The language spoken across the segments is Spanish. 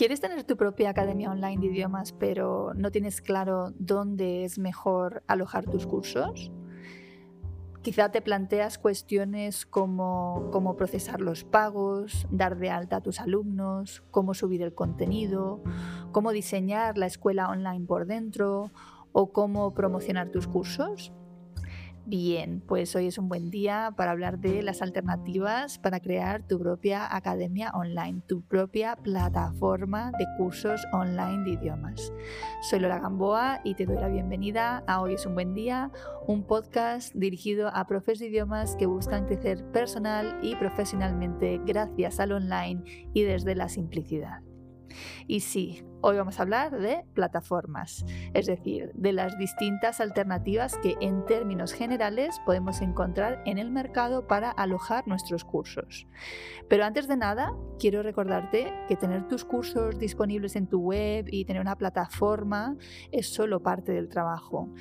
¿Quieres tener tu propia academia online de idiomas, pero no tienes claro dónde es mejor alojar tus cursos? Quizá te planteas cuestiones como cómo procesar los pagos, dar de alta a tus alumnos, cómo subir el contenido, cómo diseñar la escuela online por dentro o cómo promocionar tus cursos. Bien, pues hoy es un buen día para hablar de las alternativas para crear tu propia academia online, tu propia plataforma de cursos online de idiomas. Soy Lola Gamboa y te doy la bienvenida a Hoy es un buen día, un podcast dirigido a profes de idiomas que buscan crecer personal y profesionalmente gracias al online y desde la simplicidad. Y sí, hoy vamos a hablar de plataformas, es decir, de las distintas alternativas que en términos generales podemos encontrar en el mercado para alojar nuestros cursos. Pero antes de nada, quiero recordarte que tener tus cursos disponibles en tu web y tener una plataforma es solo parte del trabajo.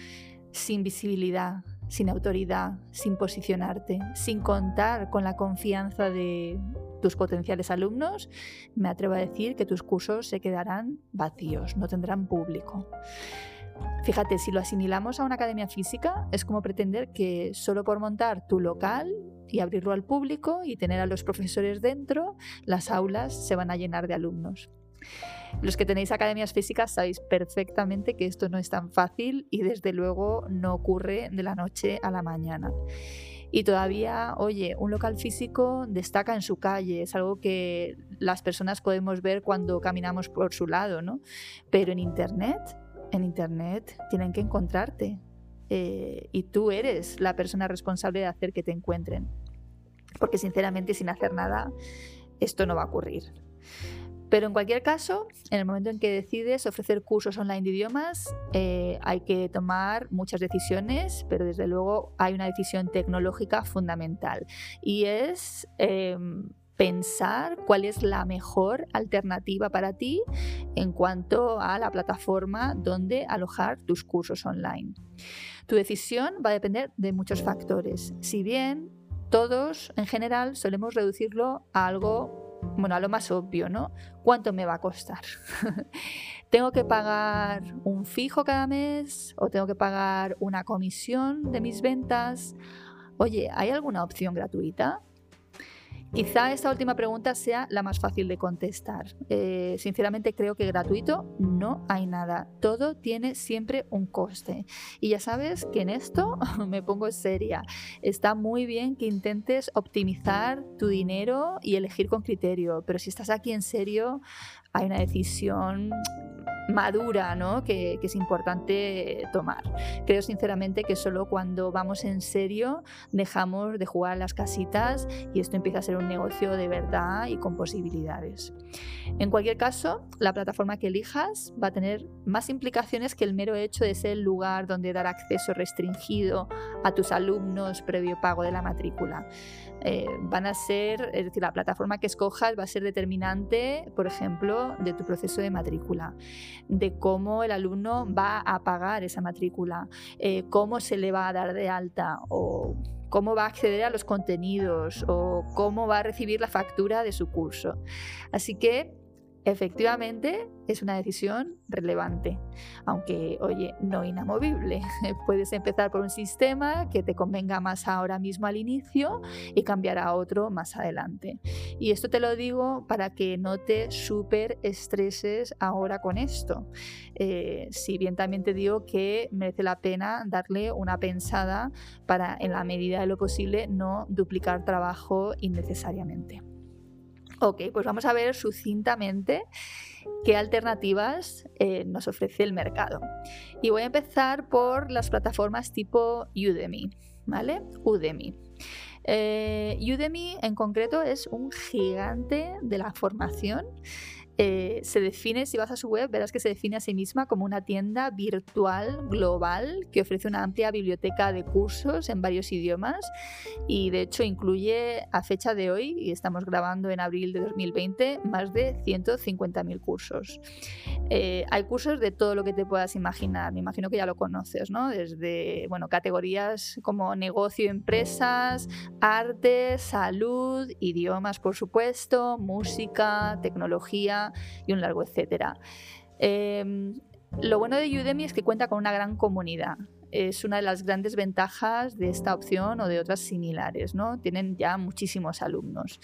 Sin visibilidad, sin autoridad, sin posicionarte, sin contar con la confianza de tus potenciales alumnos, me atrevo a decir que tus cursos se quedarán vacíos, no tendrán público. Fíjate, si lo asimilamos a una academia física, es como pretender que solo por montar tu local y abrirlo al público y tener a los profesores dentro, las aulas se van a llenar de alumnos. Los que tenéis academias físicas sabéis perfectamente que esto no es tan fácil y desde luego no ocurre de la noche a la mañana. Y todavía, oye, un local físico destaca en su calle, es algo que las personas podemos ver cuando caminamos por su lado, ¿no? Pero en Internet, en Internet tienen que encontrarte. Eh, y tú eres la persona responsable de hacer que te encuentren. Porque sinceramente, sin hacer nada, esto no va a ocurrir. Pero en cualquier caso, en el momento en que decides ofrecer cursos online de idiomas, eh, hay que tomar muchas decisiones, pero desde luego hay una decisión tecnológica fundamental y es em, pensar cuál es la mejor alternativa para ti en cuanto a la plataforma donde alojar tus cursos online. Tu decisión va a depender de muchos factores. Si bien todos en general solemos reducirlo a algo bueno, a lo más obvio, ¿no? ¿Cuánto me va a costar? ¿Tengo que pagar un fijo cada mes o tengo que pagar una comisión de mis ventas? Oye, ¿hay alguna opción gratuita? Quizá esta última pregunta sea la más fácil de contestar. Eh, sinceramente creo que gratuito no hay nada. Todo tiene siempre un coste. Y ya sabes que en esto me pongo seria. Está muy bien que intentes optimizar tu dinero y elegir con criterio, pero si estás aquí en serio, hay una decisión madura ¿no? que, es importante tomar. Creo sinceramente que solo cuando vamos en serio dejamos de jugar las casitas y esto empieza a ser un negocio de verdad y con posibilidades. En cualquier caso, la plataforma que elijas va a tener más implicaciones que el mero hecho de ser el lugar donde dar acceso restringido a tus alumnos previo pago de la matrícula. Eh, van a ser, es decir, la plataforma que escojas va a ser determinante, por ejemplo, de tu proceso de matrícula, de cómo el alumno va a pagar esa matrícula, eh, cómo se le va a dar de alta o cómo va a acceder a los contenidos o cómo va a recibir la factura de su curso. Así que Efectivamente, es una decisión relevante, aunque, oye, no inamovible. Puedes empezar por un sistema que te convenga más ahora mismo al inicio y cambiar a otro más adelante. Y esto te lo digo para que no te super estreses ahora con esto. Eh, si bien también te digo que merece la pena darle una pensada para, en la medida de lo posible, no duplicar trabajo innecesariamente. Ok, pues vamos a ver sucintamente qué alternativas eh, nos ofrece el mercado. Y voy a empezar por las plataformas tipo Udemy, ¿vale? Udemy. Eh, Udemy en concreto es un gigante de la formación eh, se define, si vas a su web, verás que se define a sí misma como una tienda virtual global que ofrece una amplia biblioteca de cursos en varios idiomas y de hecho incluye a fecha de hoy, y estamos grabando en abril de 2020, más de 150.000 cursos. Eh, hay cursos de todo lo que te puedas imaginar, me imagino que ya lo conoces, ¿no? Desde bueno, categorías como negocio, empresas, arte, salud, idiomas, por supuesto, música, tecnología y un largo etcétera. Em, lo bueno de Udemy es que cuenta con una gran comunidad es una de las grandes ventajas de esta opción o de otras similares, ¿no? Tienen ya muchísimos alumnos.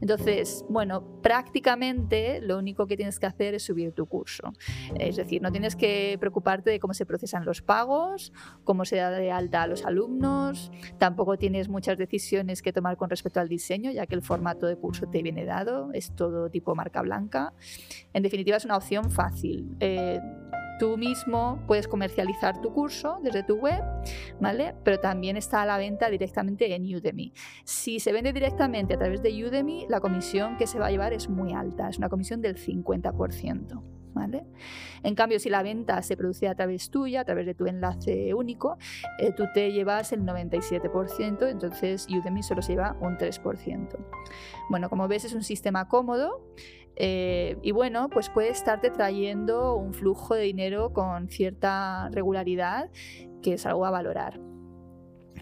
Entonces, bueno, prácticamente lo único que tienes que hacer es subir tu curso. Es decir, no tienes que preocuparte de cómo se procesan los pagos, cómo se da de alta a los alumnos, tampoco tienes muchas decisiones que tomar con respecto al diseño, ya que el formato de curso te viene dado, es todo tipo marca blanca. En definitiva, es una opción fácil. Eh, Tú mismo puedes comercializar tu curso desde tu web, ¿vale? Pero también está a la venta directamente en Udemy. Si se vende directamente a través de Udemy, la comisión que se va a llevar es muy alta, es una comisión del 50%. ¿Vale? En cambio, si la venta se produce a través tuya, a través de tu enlace único, eh, tú te llevas el 97%, entonces Udemy solo se lleva un 3%. Bueno, como ves, es un sistema cómodo eh, y bueno, pues puede estarte trayendo un flujo de dinero con cierta regularidad, que es algo a valorar.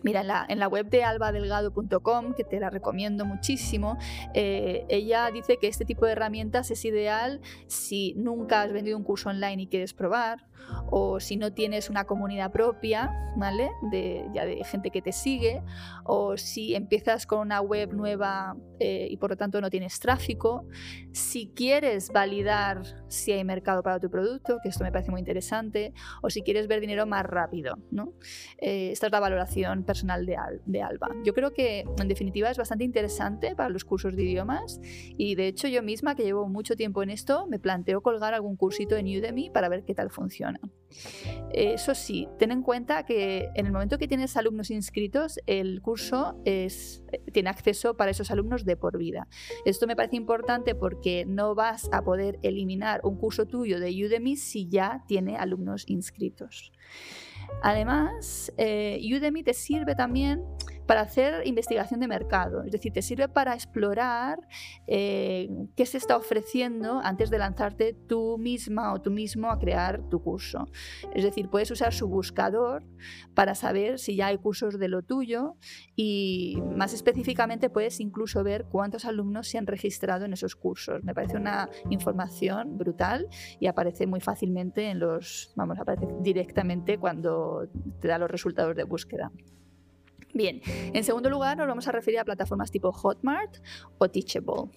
Mira, en la, web de albadelgado.com, que te la recomiendo muchísimo, eh, ella dice que este tipo de herramientas es ideal si nunca has vendido un curso online y quieres probar, o si no tienes una comunidad propia, ¿vale? De, ya de gente que te sigue, o si empiezas con una web nueva eh, y por lo tanto no tienes tráfico, si quieres validar si hay mercado para tu producto, que esto me parece muy interesante, o si quieres ver dinero más rápido, ¿no? Eh, esta es la valoración personal de, de Alba. Yo creo que en definitiva es bastante interesante para los cursos de idiomas y de hecho yo misma que llevo mucho tiempo en esto me planteo colgar algún cursito en Udemy para ver qué tal funciona. Eso sí, ten en cuenta que en el momento que tienes alumnos inscritos, el curso es, tiene acceso para esos alumnos de por vida. Esto me parece importante porque no vas a poder eliminar un curso tuyo de Udemy si ya tiene alumnos inscritos. Además, eh, Udemy te sirve también para hacer investigación de mercado, es decir, te sirve para explorar eh, qué se está ofreciendo antes de lanzarte tú misma o tú mismo a crear tu curso. Es decir, puedes usar su buscador para saber si ya hay cursos de lo tuyo y más específicamente puedes incluso ver cuántos alumnos se han registrado en esos cursos. Me parece una información brutal y aparece muy fácilmente en los, vamos, aparece directamente cuando te da los resultados de búsqueda. Bien, en segundo lugar nos vamos a referir a plataformas tipo Hotmart o Teachable.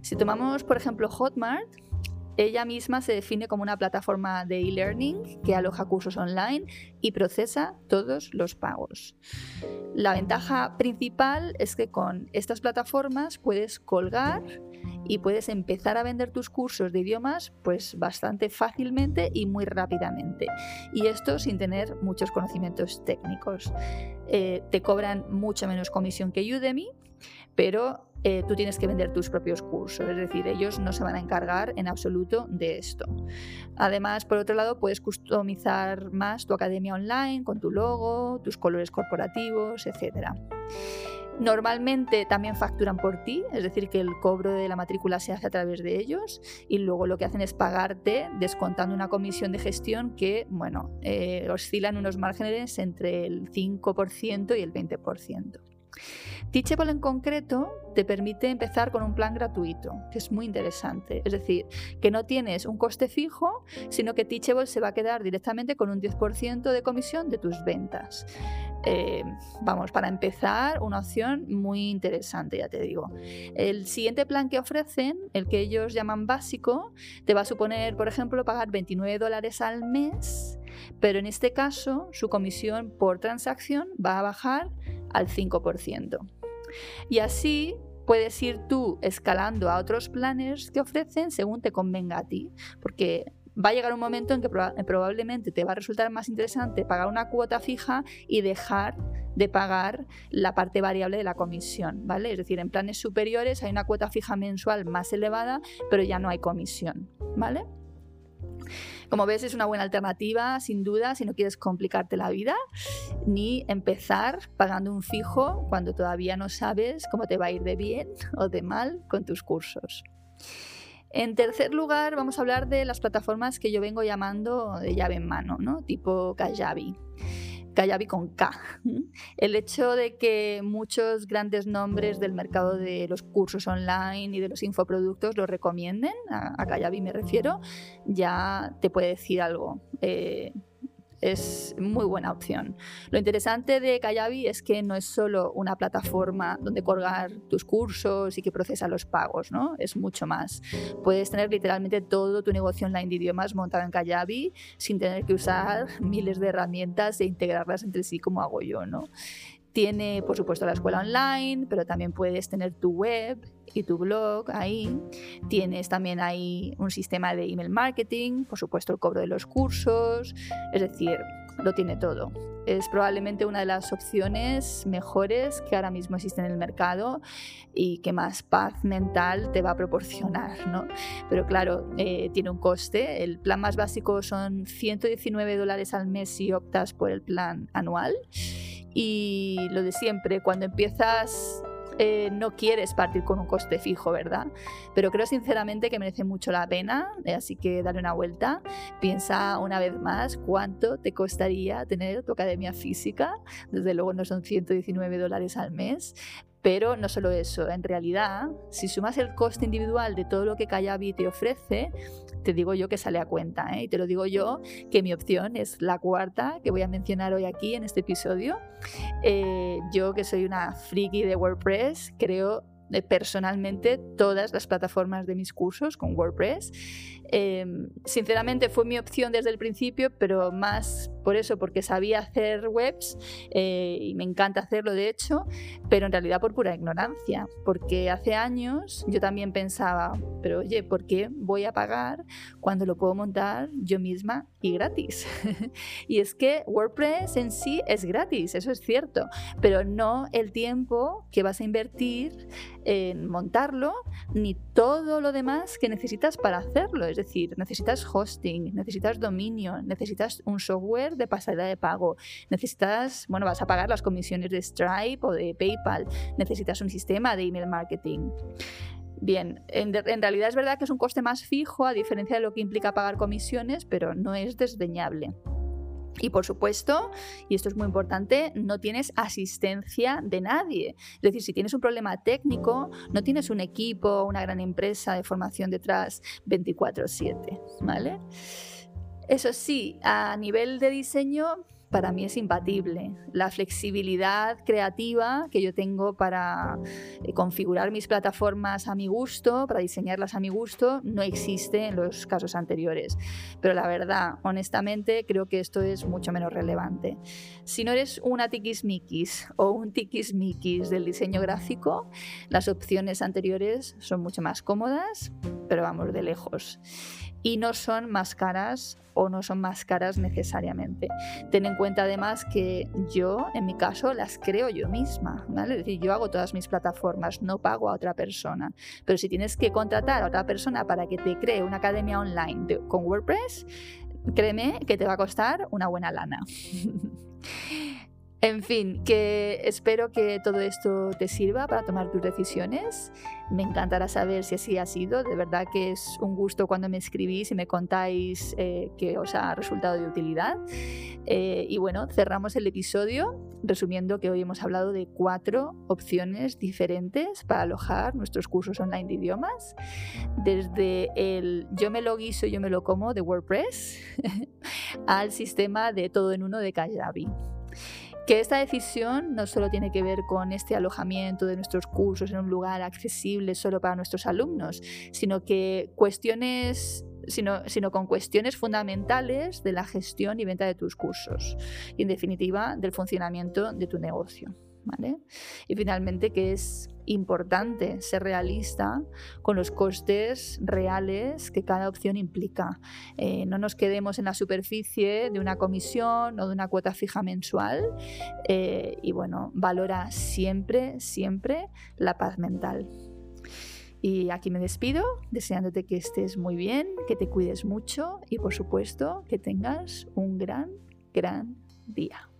Si tomamos, por ejemplo, Hotmart, ella misma se define como una plataforma de e-learning que aloja cursos online y procesa todos los pagos. La ventaja principal es que con estas plataformas puedes colgar y puedes empezar a vender tus cursos de idiomas pues bastante fácilmente y muy rápidamente. Y esto sin tener muchos conocimientos técnicos. Eh, te cobran mucho menos comisión que Udemy, pero eh, tú tienes que vender tus propios cursos, es decir, ellos no se van a encargar en absoluto de esto. Además, por otro lado, puedes customizar más tu academia online con tu logo, tus colores corporativos, etcétera. Normalmente también facturan por ti, es decir, que el cobro de la matrícula se hace a través de ellos y luego lo que hacen es pagarte descontando una comisión de gestión que, bueno, eh, oscila en unos márgenes entre el 5% y el 20%. Teachable en concreto te permite empezar con un plan gratuito, que es muy interesante. Es decir, que no tienes un coste fijo, sino que Teachable se va a quedar directamente con un 10% de comisión de tus ventas. Eh, vamos, para empezar, una opción muy interesante, ya te digo. El siguiente plan que ofrecen, el que ellos llaman básico, te va a suponer, por ejemplo, pagar 29 dólares al mes, pero en este caso su comisión por transacción va a bajar al 5%. Y así puedes ir tú escalando a otros planes que ofrecen según te convenga a ti, porque va a llegar un momento en que probablemente te va a resultar más interesante pagar una cuota fija y dejar de pagar la parte variable de la comisión, ¿vale? Es decir, en planes superiores hay una cuota fija mensual más elevada, pero ya no hay comisión, ¿vale? Como ves, es una buena alternativa, sin duda, si no quieres complicarte la vida, ni empezar pagando un fijo cuando todavía no sabes cómo te va a ir de bien o de mal con tus cursos. En tercer lugar, vamos a hablar de las plataformas que yo vengo llamando de llave en mano, ¿no? tipo Kajabi. Kajabi con K. El hecho de que muchos grandes nombres del mercado de los cursos online y de los infoproductos lo recomienden, a, Kajabi me refiero, ya te puede decir algo. Eh, es muy buena opción. Lo interesante de Kayabi es que no es solo una plataforma donde colgar tus cursos y que procesa los pagos, ¿no? Es mucho más. Puedes tener literalmente todo tu negocio online de idiomas montado en Kayabi sin tener que usar miles de herramientas e integrarlas entre sí como hago yo, ¿no? Tiene, por supuesto, la escuela online, pero también puedes tener tu web y tu blog ahí. Tienes también ahí un sistema de email marketing, por supuesto, el cobro de los cursos. Es decir, lo tiene todo. Es probablemente una de las opciones mejores que ahora mismo existen en el mercado y que más paz mental te va a proporcionar, ¿no? Pero claro, eh, tiene un coste. El plan más básico son 119 dólares al mes si optas por el plan anual y lo de siempre, cuando empiezas eh, no quieres partir con un coste fijo, ¿verdad? Pero creo sinceramente que merece mucho la pena, eh, así que dale una vuelta. Piensa una vez más cuánto te costaría tener tu academia física. Desde luego no son 119 dólares al mes, pero no solo eso, en realidad, si sumas el coste individual de todo lo que Kayabi te ofrece, te digo yo que sale a cuenta. ¿eh? Y te lo digo yo que mi opción es la cuarta que voy a mencionar hoy aquí en este episodio. Eh, yo que soy una friki de WordPress, creo personalmente todas las plataformas de mis cursos con WordPress Em, sinceramente fue mi opción desde el principio, pero más por eso, porque sabía hacer webs eh, y me encanta hacerlo de hecho, pero en realidad por pura ignorancia, porque hace años yo también pensaba, pero oye, ¿por qué voy a pagar cuando lo puedo montar yo misma y gratis? y es que WordPress en sí es gratis, eso es cierto, pero no el tiempo que vas a invertir en montarlo, ni todo lo demás que necesitas para hacerlo. Es decir, necesitas hosting, necesitas dominio, necesitas un software de pasarela de pago, necesitas, bueno, vas a pagar las comisiones de Stripe o de PayPal, necesitas un sistema de email marketing. Bien, en, en, realidad es verdad que es un coste más fijo a diferencia de lo que implica pagar comisiones, pero no es desdeñable. Y por supuesto, y esto es muy importante, no tienes asistencia de nadie. Es decir, si tienes un problema técnico, no tienes un equipo, una gran empresa de formación detrás 24/7, ¿vale? Eso sí, a nivel de diseño, para mí es imbatible. La flexibilidad creativa que yo tengo para eh, configurar mis plataformas a mi gusto, para diseñarlas a mi gusto, no existe en los casos anteriores. Pero la verdad, honestamente, creo que esto es mucho menos relevante. Si no eres una tiquismiquis o un tiquismiquis del diseño gráfico, las opciones anteriores son mucho más cómodas, pero vamos de lejos y no son más caras o no son más caras necesariamente. Ten en cuenta además que yo, en mi caso, las creo yo misma, ¿vale? Es decir, yo hago todas mis plataformas, no pago a otra persona. Pero si tienes que contratar a otra persona para que te cree una academia online con WordPress, créeme que te va a costar una buena lana. En fin, que espero que todo esto te sirva para tomar tus decisiones. Me encantará saber si así ha sido. De verdad que es un gusto cuando me escribís y me contáis eh, que os ha resultado de utilidad. Eh, y bueno, cerramos el episodio resumiendo que hoy hemos hablado de cuatro opciones diferentes para alojar nuestros cursos online de idiomas. Desde el yo me lo guiso, yo me lo como de WordPress al sistema de todo en uno de Kajabi. Que esta decisión no solo tiene que ver con este alojamiento de nuestros cursos en un lugar accesible solo para nuestros alumnos, sino que cuestiones Sino, sino, con cuestiones fundamentales de la gestión y venta de tus cursos y, en definitiva, del funcionamiento de tu negocio. Y finalmente que es importante ser realista con los costes reales que cada opción implica. Eh, no nos quedemos en la superficie de una comisión o de una cuota fija mensual eh, y bueno, valora siempre, siempre la paz mental. Y aquí me despido, deseándote que estés muy bien, que te cuides mucho y por supuesto que tengas un gran, gran día.